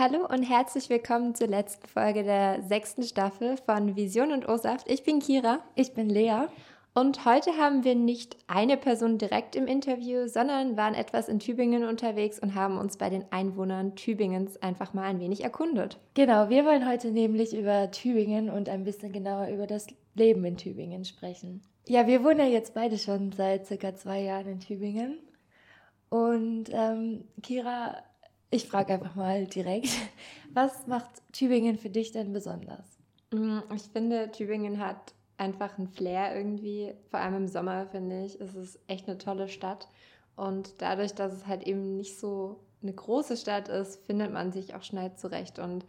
Hallo und herzlich willkommen zur letzten Folge der sechsten Staffel von Vision und O-Saft. Ich bin Kira. Ich bin Lea. Und heute haben wir nicht eine Person direkt im Interview, sondern waren etwas in Tübingen unterwegs und haben uns bei den Einwohnern Tübingens einfach mal ein wenig erkundet. Genau, wir wollen heute nämlich über Tübingen und ein bisschen genauer über das Leben in Tübingen sprechen. Ja, wir wohnen ja jetzt beide schon seit circa zwei Jahren in Tübingen. Und ähm, Kira, ich frage einfach mal direkt, was macht Tübingen für dich denn besonders? Mm, ich finde, Tübingen hat einfach einen Flair irgendwie. Vor allem im Sommer, finde ich, ist es echt eine tolle Stadt. Und dadurch, dass es halt eben nicht so eine große Stadt ist, findet man sich auch schnell zurecht. Und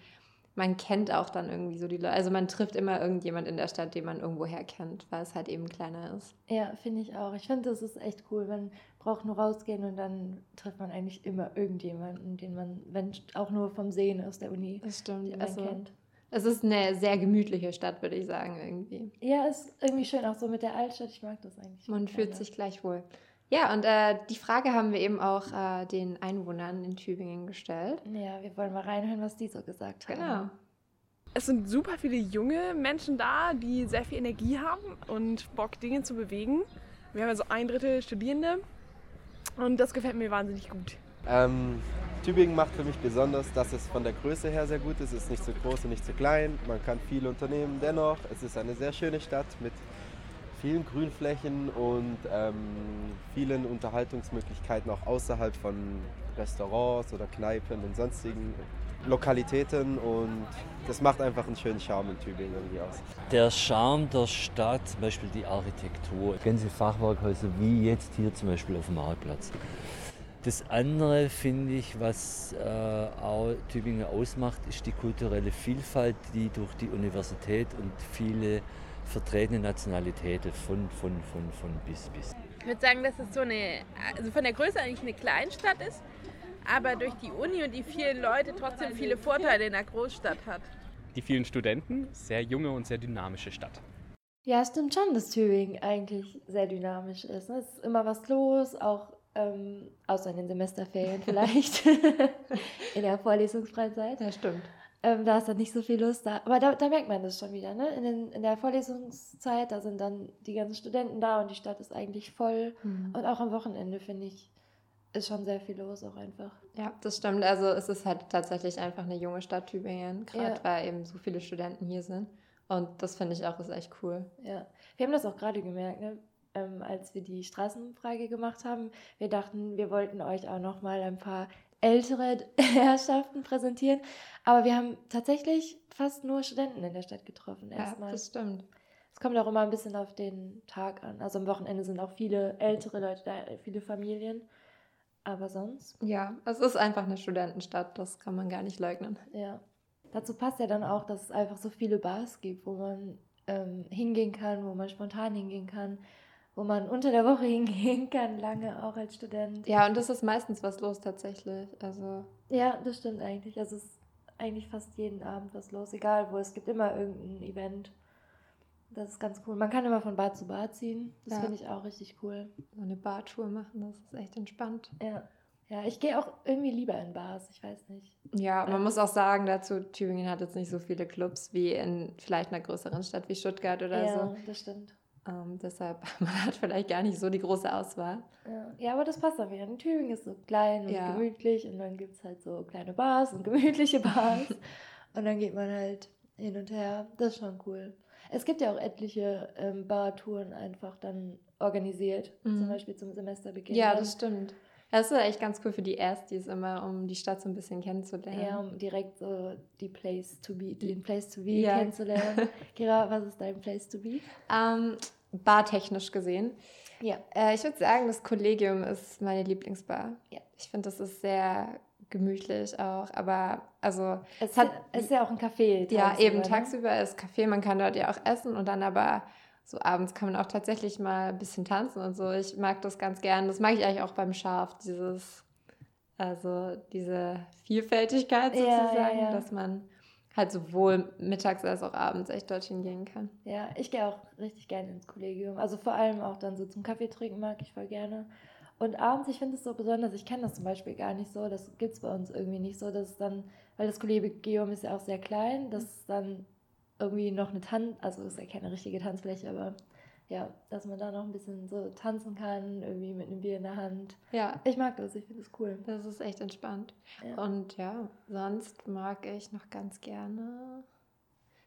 man kennt auch dann irgendwie so die Leute. Also man trifft immer irgendjemand in der Stadt, den man irgendwoher kennt, weil es halt eben kleiner ist. Ja, finde ich auch. Ich finde, das ist echt cool. Man braucht nur rausgehen und dann trifft man eigentlich immer irgendjemanden, den man, wenn auch nur vom Sehen aus der Uni, das stimmt. den man also, kennt. Es ist eine sehr gemütliche Stadt, würde ich sagen, irgendwie. Ja, ist irgendwie schön, auch so mit der Altstadt. Ich mag das eigentlich. Man fühlt sich gleich wohl. Ja, und äh, die Frage haben wir eben auch äh, den Einwohnern in Tübingen gestellt. Ja, wir wollen mal reinhören, was die so gesagt haben. Genau. Es sind super viele junge Menschen da, die sehr viel Energie haben und Bock, Dinge zu bewegen. Wir haben ja so ein Drittel Studierende und das gefällt mir wahnsinnig gut. Ähm, Tübingen macht für mich besonders, dass es von der Größe her sehr gut ist. Es ist nicht zu groß und nicht zu klein. Man kann viel unternehmen. Dennoch, es ist eine sehr schöne Stadt mit vielen Grünflächen und ähm, vielen Unterhaltungsmöglichkeiten auch außerhalb von Restaurants oder Kneipen und sonstigen Lokalitäten und das macht einfach einen schönen Charme in Tübingen irgendwie aus. Der Charme der Stadt, zum Beispiel die Architektur, ganze Fachwerkhäuser wie jetzt hier zum Beispiel auf dem Marktplatz. Das andere finde ich, was äh, Tübingen ausmacht, ist die kulturelle Vielfalt, die durch die Universität und viele vertretene Nationalitäten von, von, von, von bis bis. Ich würde sagen, dass es so eine, also von der Größe eigentlich eine Kleinstadt ist, aber durch die Uni und die vielen Leute trotzdem viele Vorteile in der Großstadt hat. Die vielen Studenten, sehr junge und sehr dynamische Stadt. Ja, es stimmt schon, dass Tübingen eigentlich sehr dynamisch ist. Ne? Es ist immer was los, auch ähm, außer in den Semesterferien vielleicht, in der Vorlesungsfreizeit. Ja, stimmt. Ähm, da ist dann nicht so viel Lust da. Aber da, da merkt man das schon wieder, ne? In, den, in, der Vorlesungszeit, da sind dann die ganzen Studenten da und die Stadt ist eigentlich voll. Mhm. Und auch am Wochenende, finde ich, ist schon sehr viel los auch einfach. Ja, das stimmt. Also es ist halt tatsächlich einfach eine junge Stadt Tübingen, gerade ja. weil eben so viele Studenten hier sind. Und das finde ich auch ist echt cool. Ja, wir haben das auch gerade gemerkt, ne? ähm, als wir die Straßenumfrage gemacht haben. Wir dachten, wir wollten euch auch noch mal ein paar ältere Herrschaften präsentieren. Aber wir haben tatsächlich fast nur Studenten in der Stadt getroffen. Erstmal. Ja, das stimmt. Es kommt auch immer ein bisschen auf den Tag an. Also am Wochenende sind auch viele ältere Leute da, viele Familien. Aber sonst? Ja, es ist einfach eine Studentenstadt, das kann man gar nicht leugnen. Ja. Dazu passt ja dann auch, dass es einfach so viele Bars gibt, wo man ähm, hingehen kann, wo man spontan hingehen kann, wo man unter der Woche hingehen kann, lange auch als Student. Ja, und das ist meistens was los tatsächlich. Also ja, das stimmt eigentlich. Also es ist eigentlich fast jeden Abend was los, egal wo. Es gibt immer irgendein Event. Das ist ganz cool. Man kann immer von Bar zu Bar ziehen. Das ja. finde ich auch richtig cool. So eine Bartour machen, das ist echt entspannt. Ja. Ja, ich gehe auch irgendwie lieber in Bars, ich weiß nicht. Ja, man ähm, muss auch sagen dazu, Tübingen hat jetzt nicht so viele Clubs wie in vielleicht einer größeren Stadt wie Stuttgart oder ja, so. Ja, das stimmt. Ähm, deshalb, man hat vielleicht gar nicht so die große Auswahl. Ja, ja aber das passt auch wieder. In Tübingen ist so klein und ja. gemütlich und dann gibt es halt so kleine Bars und gemütliche Bars. und dann geht man halt hin und her. Das ist schon cool. Es gibt ja auch etliche ähm, Bartouren einfach dann organisiert, mhm. zum Beispiel zum Semesterbeginn. Ja, das stimmt. Das ist echt ganz cool für die Erstis immer, um die Stadt so ein bisschen kennenzulernen. Ja, um direkt so die Place to be, den Place to be ja. kennenzulernen. Kira, was ist dein Place to be? Ähm, bartechnisch gesehen. Ja. Äh, ich würde sagen, das Kollegium ist meine Lieblingsbar. Ja. Ich finde, das ist sehr gemütlich auch, aber also es hat, ist ja auch ein Café. Ja, eben ne? tagsüber ist Café, man kann dort ja auch essen und dann aber so abends kann man auch tatsächlich mal ein bisschen tanzen und so. Ich mag das ganz gern. Das mag ich eigentlich auch beim Schaf, dieses, also diese Vielfältigkeit sozusagen, ja, ja, ja. dass man halt sowohl mittags als auch abends echt dorthin gehen kann. Ja, ich gehe auch richtig gerne ins Kollegium. Also vor allem auch dann so zum Kaffee trinken mag ich voll gerne. Und abends, ich finde es so besonders, ich kenne das zum Beispiel gar nicht so, das gibt es bei uns irgendwie nicht so, dass es dann, weil das Kollegium ist ja auch sehr klein, dass es dann irgendwie noch eine Tanz, also ist ja keine richtige Tanzfläche, aber ja, dass man da noch ein bisschen so tanzen kann, irgendwie mit einem Bier in der Hand. Ja, Ich mag das, ich finde es cool. das ist echt entspannt. Ja. Und ja, sonst mag ich noch ganz gerne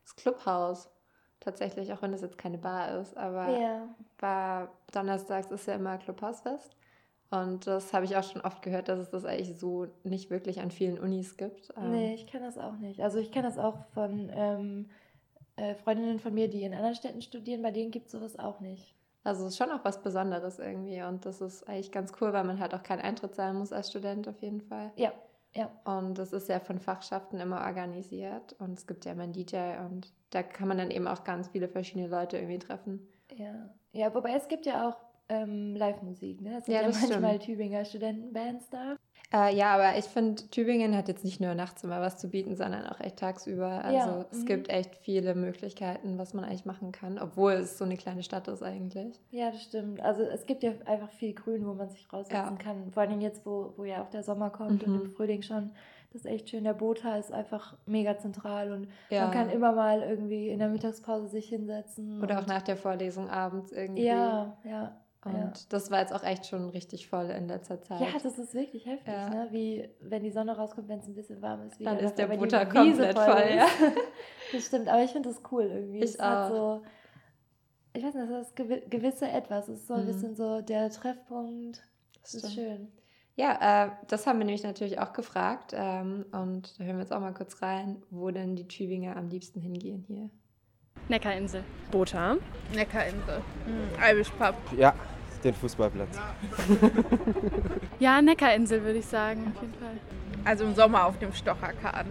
das Clubhaus. Tatsächlich, auch wenn das jetzt keine Bar ist, aber ja, war donnerstags ist ja immer Clubhausfest. Und das habe ich auch schon oft gehört, dass es das eigentlich so nicht wirklich an vielen Unis gibt. Ähm, nee, ich kenne das auch nicht. Also ich kenne das auch von ähm, äh, Freundinnen von mir, die in anderen Städten studieren, bei denen gibt es sowas auch nicht. Also es ist schon auch was Besonderes irgendwie. Und das ist eigentlich ganz cool, weil man halt auch keinen Eintritt zahlen muss als Student auf jeden Fall. Ja, ja. Und das ist ja von Fachschaften immer organisiert. Und es gibt ja immer einen DJ und da kann man dann eben auch ganz viele verschiedene Leute irgendwie treffen. Ja, ja wobei es gibt ja auch ähm, Live-Musik, ne? Es sind Ja, ja, das manchmal stimmt. Tübinger Studentenbands da. Äh, ja, aber ich finde, Tübingen hat jetzt nicht nur nachts immer was zu bieten, sondern auch echt tagsüber. Also Ja, es mhm. gibt echt viele Möglichkeiten, was man eigentlich machen kann, obwohl es so eine kleine Stadt ist eigentlich. Ja, das stimmt. Also es gibt ja einfach viel Grün, wo man sich raussetzen Ja. kann. Vor allem jetzt, wo, wo ja auch der Sommer kommt und Mhm. im Frühling schon. Das ist echt schön. Der Bota ist einfach mega zentral und Ja. man kann immer mal irgendwie in der Mittagspause sich hinsetzen. Oder auch und, nach der Vorlesung abends irgendwie. Ja, ja. Und ja. das war jetzt auch echt schon richtig voll in letzter Zeit. Ja, das ist wirklich heftig, Ja. ne? Wie wenn die Sonne rauskommt, wenn es ein bisschen warm ist. Wie Dann dann ist der Butter komplett voll, ist. ja. Das stimmt, aber ich finde das cool irgendwie. Ich es hat auch. so, ich weiß nicht, das ist gewi- gewisse Etwas. Es ist so ein Mhm. bisschen so der Treffpunkt. Das ist schön. Ja, äh, das haben wir nämlich natürlich auch gefragt. Ähm, und da hören wir jetzt auch mal kurz rein, wo denn die Tübinger am liebsten hingehen hier. Neckarinsel. Bota. Neckarinsel. Mhm. Irish Pub. Ja, den Fußballplatz. Ja, Neckarinsel würde ich sagen, auf jeden Fall. Also im Sommer auf dem Stocherkahn.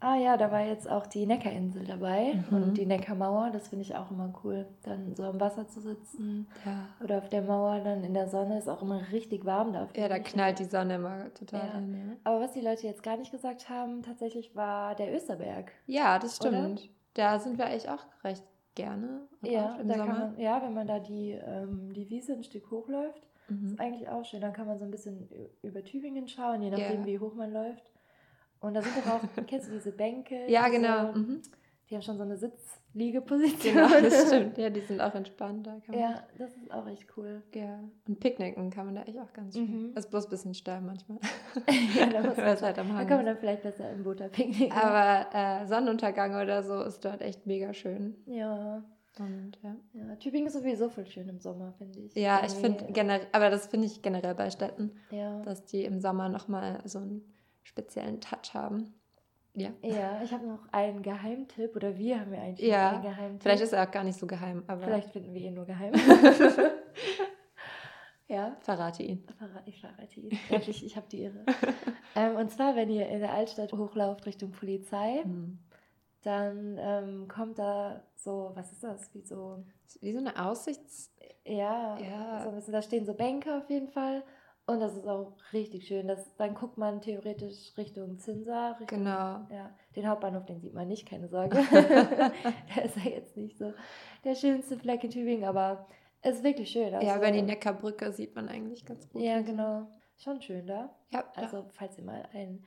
Ah ja, da war jetzt auch die Neckarinsel dabei Mhm. und die Neckarmauer. Das finde ich auch immer cool. Dann so am Wasser zu sitzen Ja. oder auf der Mauer dann in der Sonne ist auch immer richtig warm da. Ja, da knallt die Sonne immer total Ja. Ja. Aber was die Leute jetzt gar nicht gesagt haben, tatsächlich war der Österberg. ja, das Oder? stimmt. Da sind wir eigentlich auch recht gerne. Ja, da Sommer. kann man, ja, wenn man da die, ähm, die Wiese ein Stück hochläuft, Mhm. ist eigentlich auch schön. Dann kann man so ein bisschen über Tübingen schauen, je nachdem, Ja. wie hoch man läuft. Und da sind doch auch, kennst du diese Bänke? Ja, diese, genau. Mhm. Die haben schon so eine Sitzliegeposition. Genau, das stimmt. Ja, die sind auch entspannt. Da kann man Ja, das ist auch echt cool. Ja, und picknicken kann man da echt auch ganz schön. Mhm. Ist bloß ein bisschen steil manchmal. ja, da, muss man, halt am da kann man dann vielleicht besser im Butter picknicken. Aber äh, Sonnenuntergang oder so ist dort echt mega schön. ja, Und ja, ja, Tübingen ist sowieso voll schön im Sommer, finde ich. ja ich finde generell, aber das finde ich generell bei Städten, Ja. dass die im Sommer nochmal so einen speziellen Touch haben. Ja. Ja, ich habe noch einen Geheimtipp oder wir haben ja eigentlich Ja, einen Geheimtipp. Vielleicht ist er auch gar nicht so geheim, aber Vielleicht finden wir ihn nur geheim. ja, verrate ihn. ich verrate ihn. Ja, ich habe die Irre. ähm, und zwar, wenn ihr in der Altstadt hochlauft Richtung Polizei, Hm. dann ähm, kommt da so, was ist das? Wie so, Wie so eine Aussichts... ja, Ja. So ein bisschen, da stehen so Bänke auf jeden Fall. Und das ist auch richtig schön. Das, dann guckt man theoretisch Richtung Zinsa. Richtung, Genau. Ja, den Hauptbahnhof, den sieht man nicht, keine Sorge. der ist ja jetzt nicht so der schönste Fleck in Tübingen, aber es ist wirklich schön. ja, Also- über die Neckarbrücke sieht man eigentlich ganz gut. Ja, genau. Schon schön da. Ja, Also, falls ihr mal einen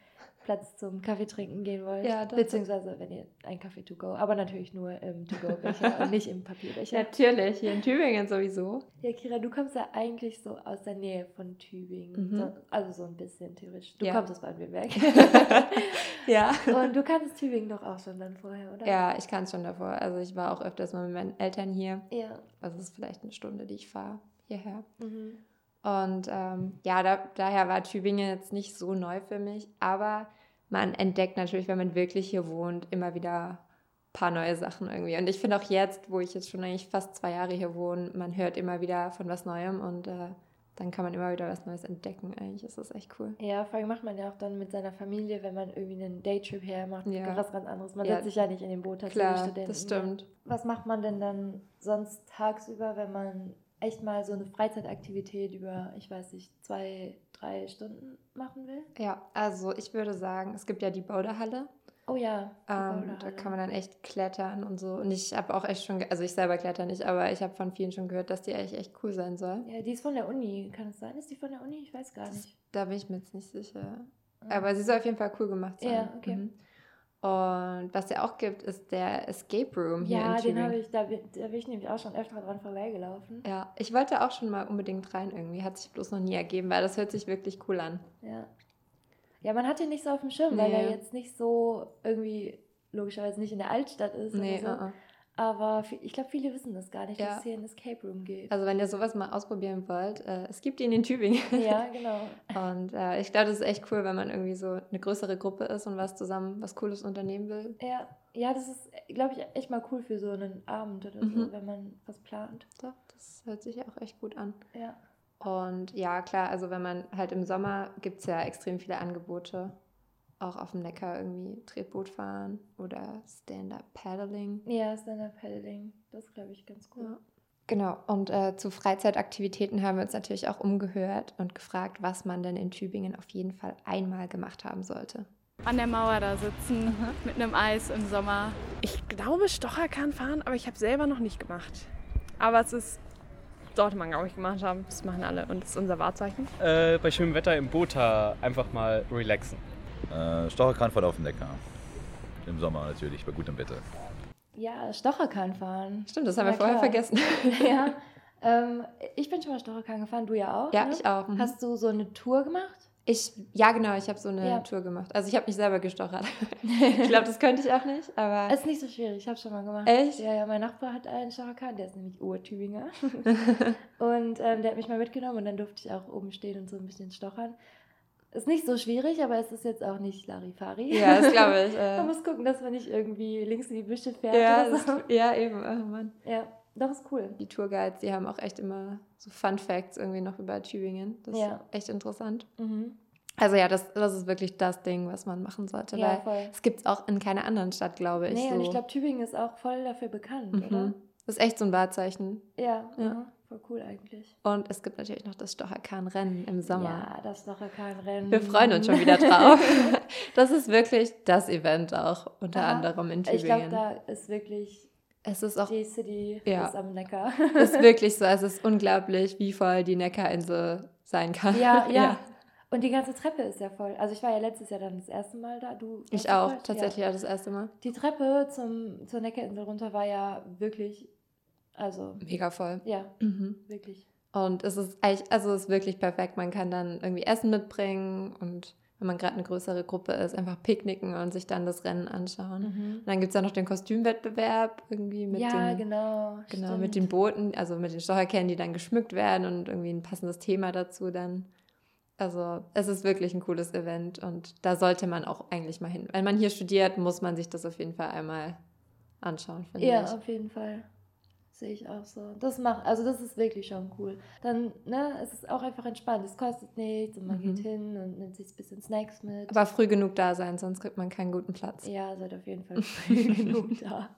Platz zum Kaffee trinken gehen wollt. Ja, das- beziehungsweise, wenn ihr einen Kaffee to go, aber natürlich nur im To-Go-Becher und nicht im Papierbecher. Natürlich, hier in Tübingen sowieso. Ja, Kira, du kommst ja eigentlich so aus der Nähe von Tübingen. Mhm. So, also so ein bisschen theoretisch. Du Ja. kommst aus Baden-Württemberg. Ja. und du kanntest Tübingen doch auch schon dann vorher, oder? Ja, ich kann es schon davor. Also ich war auch öfters mal mit meinen Eltern hier. Ja. Also es ist vielleicht eine Stunde, die ich fahre hierher. Mhm. Und ähm, ja, da, daher war Tübingen jetzt nicht so neu für mich. Aber man entdeckt natürlich, wenn man wirklich hier wohnt, immer wieder ein paar neue Sachen irgendwie. Und ich finde auch jetzt, wo ich jetzt schon eigentlich fast zwei Jahre hier wohne, man hört immer wieder von was Neuem und äh, dann kann man immer wieder was Neues entdecken. Eigentlich ist das echt cool. Ja, vor allem macht man ja auch dann mit seiner Familie, wenn man irgendwie einen Daytrip her macht, Ja. was ganz anderes. Man Ja. setzt sich ja nicht in den Boot als Klar, Studenten. das stimmt. Was macht man denn dann sonst tagsüber, wenn man echt mal so eine Freizeitaktivität über, ich weiß nicht, zwei, drei Stunden machen will? Ja, also ich würde sagen, es gibt ja die Boulderhalle Oh ja. Ähm, da kann man dann echt klettern und so. Und ich habe auch echt schon, also ich selber kletter nicht, aber ich habe von vielen schon gehört, dass die echt, echt cool sein soll. Ja, die ist von der Uni. Kann es sein? Ist die von der Uni? Ich weiß gar nicht. Da bin ich mir jetzt nicht sicher. Ah. Aber sie soll auf jeden Fall cool gemacht sein. Ja, okay. Mhm. Und was ja auch gibt, ist der Escape Room hier Ja, in den habe ich, da, bin- da bin ich nämlich auch schon öfter dran vorbeigelaufen. Ja, ich wollte auch schon mal unbedingt rein irgendwie. Hat sich bloß noch nie ergeben, weil das hört sich wirklich cool an. Ja. Ja, man hat den nicht so auf dem Schirm, weil Nee. er jetzt nicht so irgendwie logischerweise nicht in der Altstadt ist Nee, oder so. uh -uh. Aber ich glaube, viele wissen das gar nicht, Ja. dass es hier ein Escape Room gibt. Also wenn ihr sowas mal ausprobieren wollt, äh, es gibt ihn in Tübingen. ja, genau. Und äh, ich glaube, das ist echt cool, wenn man irgendwie so eine größere Gruppe ist und was zusammen, was Cooles unternehmen will. Ja, ja, das ist, glaube ich, echt mal cool für so einen Abend oder Mhm. so, wenn man was plant. Doch, das hört sich auch echt gut an. Ja. Und ja, klar, also wenn man halt im Sommer gibt es ja extrem viele Angebote. Auch auf dem Neckar irgendwie Tretboot fahren oder Stand-Up-Paddling. Ja, Stand-Up-Paddling, das glaube ich, ganz cool. Ja. Genau, und äh, zu Freizeitaktivitäten haben wir uns natürlich auch umgehört und gefragt, was man denn in Tübingen auf jeden Fall einmal gemacht haben sollte. An der Mauer da sitzen, mit einem Eis im Sommer. Ich glaube, Stocherkahn fahren, aber ich habe selber noch nicht gemacht. Aber es ist, sollte man, glaube ich, gemacht haben. Das machen alle und das ist unser Wahrzeichen. Äh, bei schönem Wetter im Boot einfach mal relaxen. Äh, Stocherkranfahrt auf dem Neckar. Im Sommer natürlich, bei gutem Wetter. Ja, Stocherkahn fahren. Stimmt, das haben wir Na vorher klar. vergessen. ja. Ähm, ich bin schon mal Stocherkahn gefahren, du ja auch. Ja, ne? ich auch. Mhm. Hast du so eine Tour gemacht? Ich, ja, genau, ich habe so eine Ja. Tour gemacht. Also ich habe mich selber gestochert. ich glaube, das könnte ich auch nicht, aber Ist nicht so schwierig, ich habe schon mal gemacht. Echt? Ja, ja, mein Nachbar hat einen Stocherkahn, der ist nämlich Ur-Tübinger. und ähm, der hat mich mal mitgenommen und dann durfte ich auch oben stehen und so ein bisschen stochern. Ist nicht so schwierig, aber es ist jetzt auch nicht Larifari. ja, das glaube ich. Man Äh, muss gucken, dass man nicht irgendwie links in die Büsche fährt ja, oder so. ja, eben. Oh Mann. Ja, doch, ist cool. Die Tourguides, die haben auch echt immer so Fun Facts irgendwie noch über Tübingen. Das Ja. ist echt interessant. Mhm. Also ja, das, das ist wirklich das Ding, was man machen sollte. Ja, weil voll. es gibt es auch in keiner anderen Stadt, glaube ich. Nee, so. und ich glaube, Tübingen ist auch voll dafür bekannt, oder? mhm. Das ist echt so ein Wahrzeichen. Ja, Ja. aha, voll cool eigentlich. Und es gibt natürlich noch das Stocherkahn-Rennen im Sommer. Ja, das Stocherkahn-Rennen. Wir freuen uns schon wieder drauf. das ist wirklich das Event auch, unter Aha. anderem in Ich glaube, Tübingen. da ist wirklich es ist auch die City Ja. ist am Neckar. ist wirklich so, es ist unglaublich, wie voll die Neckarinsel sein kann. ja, ja, Und die ganze Treppe ist ja voll. Also ich war ja letztes Jahr dann das erste Mal da. Du Ich auch, voll? tatsächlich Ja. auch das erste Mal. Die Treppe zum, zur Neckarinsel runter war ja wirklich, also Mega voll. ja, Mhm. wirklich. Und es ist eigentlich, also es ist wirklich perfekt. Man kann dann irgendwie Essen mitbringen und wenn man gerade eine größere Gruppe ist, einfach picknicken und sich dann das Rennen anschauen. Mhm. Und dann gibt es ja noch den Kostümwettbewerb irgendwie mit ja, den, genau. genau, stimmt. mit den Booten, also mit den Stocherkernen, die dann geschmückt werden und irgendwie ein passendes Thema dazu dann. Also es ist wirklich ein cooles Event und da sollte man auch eigentlich mal hin. Wenn man hier studiert, muss man sich das auf jeden Fall einmal anschauen, finde Ja, ich. auf jeden Fall. Sehe ich auch so. Das macht, also das ist wirklich schon cool. Dann, ne, es ist auch einfach entspannt. Es kostet nichts und man Mhm. geht hin und nimmt sich ein bisschen Snacks mit. Aber früh genug da sein, sonst kriegt man keinen guten Platz. ja, seid auf jeden Fall früh genug da.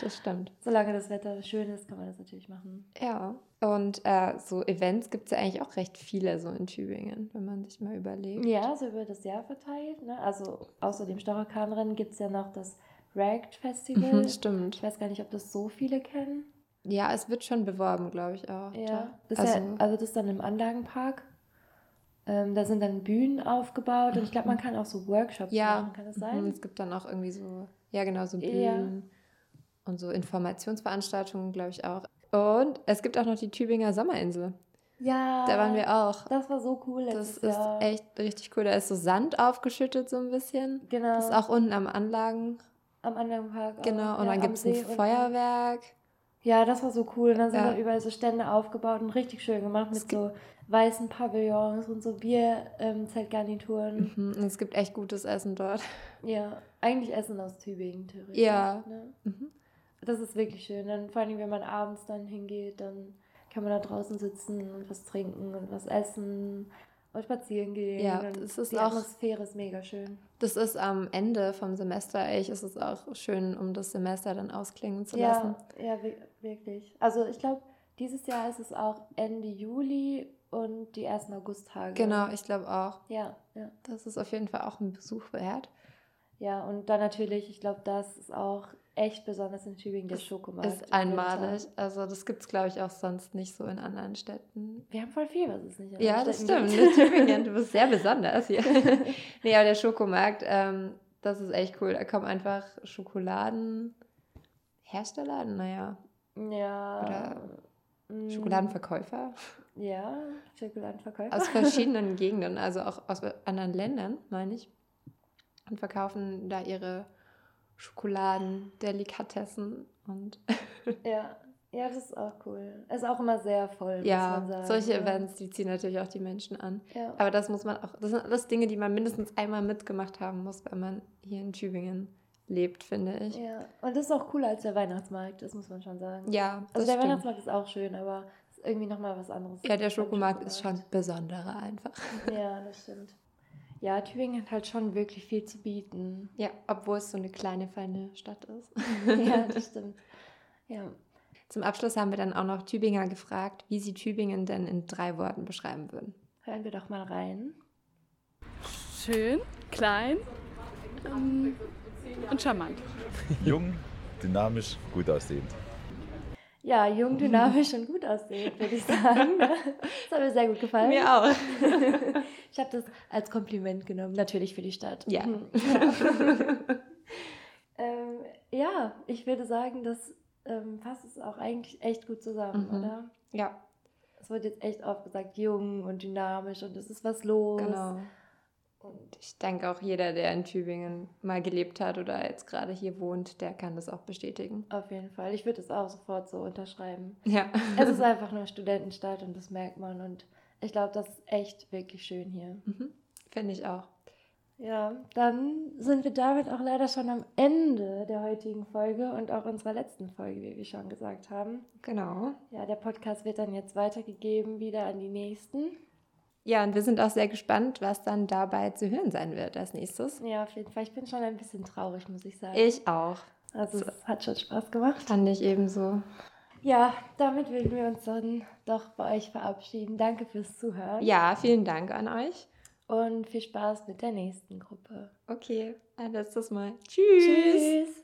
Das stimmt. Solange das Wetter schön ist, kann man das natürlich machen. Ja, und äh, so Events gibt es ja eigentlich auch recht viele so in Tübingen, wenn man sich mal überlegt. Ja, so über das Jahr verteilt. Ne? Also außer dem Stocherkahnrennen gibt es ja noch das Ragged Festival. Mhm, stimmt. Ich weiß gar nicht, ob das so viele kennen. Ja, es wird schon beworben, glaube ich auch. Ja, das also, ja, also das ist dann im Anlagenpark. Ähm, da sind dann Bühnen aufgebaut und ich glaube, man kann auch so Workshops ja, machen. Kann das mhm, sein? es gibt dann auch irgendwie so, ja genau, so Ja. Bühnen und so Informationsveranstaltungen, glaube ich auch. Und es gibt auch noch die Tübinger Sommerinsel. Ja. Da waren wir auch. Das war so cool Das letztes ist Jahr. echt richtig cool. Da ist so Sand aufgeschüttet so ein bisschen. Genau. Das ist auch unten am Anlagen. Am Anlagenpark. Genau. auch, Und ja, dann gibt es ein. Feuerwerk. Ja, das war so cool. Und dann sind Ja. da überall so Stände aufgebaut und richtig schön gemacht mit so weißen Pavillons und so Bierzeltgarnituren. Mhm. Und es gibt echt gutes Essen dort. Ja, eigentlich Essen aus Tübingen, theoretisch. Ja. Ne? Mhm. Das ist wirklich schön. Dann vor allem, wenn man abends dann hingeht, dann kann man da draußen sitzen und was trinken und was essen und spazieren gehen. Ja, das ist die auch- Atmosphäre ist mega schön. Das ist am Ende vom Semester eigentlich ist es auch schön, um das Semester dann ausklingen zu lassen. Ja, ja, wi- wirklich. Also ich glaube, dieses Jahr ist es auch Ende Juli und die ersten Augusttage. Genau, ich glaube auch. Ja, ja. Das ist auf jeden Fall auch ein Besuch wert. Ja, und dann natürlich, ich glaube, das ist auch echt besonders in Tübingen, der Schokomarkt. Ist einmalig. Winter. Also das gibt es, glaube ich, auch sonst nicht so in anderen Städten. Wir haben voll viel, was es nicht in Ja, das Städten stimmt. In Tübingen, du bist sehr besonders hier. nee, aber der Schokomarkt, ähm, das ist echt cool. Da kommen einfach Schokoladenhersteller, naja, Ja. Oder mm, Schokoladenverkäufer Ja, Schokoladenverkäufer. aus verschiedenen Gegenden, also auch aus anderen Ländern, meine ich. Und verkaufen da ihre Schokoladen, Delikatessen und ja. ja, das ist auch cool. Ist auch immer sehr voll, muss ja, man sagen. solche ja. Events, die ziehen natürlich auch die Menschen an. Ja. Aber das muss man auch, das sind alles Dinge, die man mindestens einmal mitgemacht haben muss, wenn man hier in Tübingen lebt, finde ich. ja, und das ist auch cooler als der Weihnachtsmarkt, das muss man schon sagen. Ja, also das der stimmt. Weihnachtsmarkt ist auch schön, aber es ist irgendwie nochmal was anderes. Ja, der Schokomarkt ist schon besonderer einfach. Ja, das stimmt. Ja, Tübingen hat halt schon wirklich viel zu bieten. Ja, obwohl es so eine kleine, feine Stadt ist. ja, das stimmt. Ja. Zum Abschluss haben wir dann auch noch Tübinger gefragt, wie sie Tübingen denn in drei Worten beschreiben würden. Hören wir doch mal rein. Schön, klein ähm, und charmant. Jung, dynamisch, gut aussehend. Ja, jung, dynamisch und gut aussehend, würde ich sagen. Das hat mir sehr gut gefallen. Mir auch. Ich habe das als Kompliment genommen, natürlich für die Stadt. Ja. Mhm. ähm, ja, ich würde sagen, das ähm, passt es auch eigentlich echt gut zusammen, Mhm. oder? Ja, Es wird jetzt echt oft gesagt, jung und dynamisch und es ist was los. genau. Und ich denke auch jeder, der in Tübingen mal gelebt hat oder jetzt gerade hier wohnt, der kann das auch bestätigen. Auf jeden Fall. Ich würde es auch sofort so unterschreiben. Ja. Es ist einfach nur Studentenstadt und das merkt man. Und ich glaube, das ist echt wirklich schön hier. Mhm. Finde ich auch. Ja, dann sind wir damit auch leider schon am Ende der heutigen Folge und auch unserer letzten Folge, wie wir schon gesagt haben. Genau. Ja, der Podcast wird dann jetzt weitergegeben wieder an die nächsten. Ja, und wir sind auch sehr gespannt, was dann dabei zu hören sein wird als nächstes. Ja, auf jeden Fall. Ich bin schon ein bisschen traurig, muss ich sagen. Ich auch. Also es hat schon Spaß gemacht. Fand ich ebenso. Ja, damit würden wir uns dann doch bei euch verabschieden. Danke fürs Zuhören. Ja, vielen Dank an euch. Und viel Spaß mit der nächsten Gruppe. Okay, ein letztes Mal. Tschüss. Tschüss.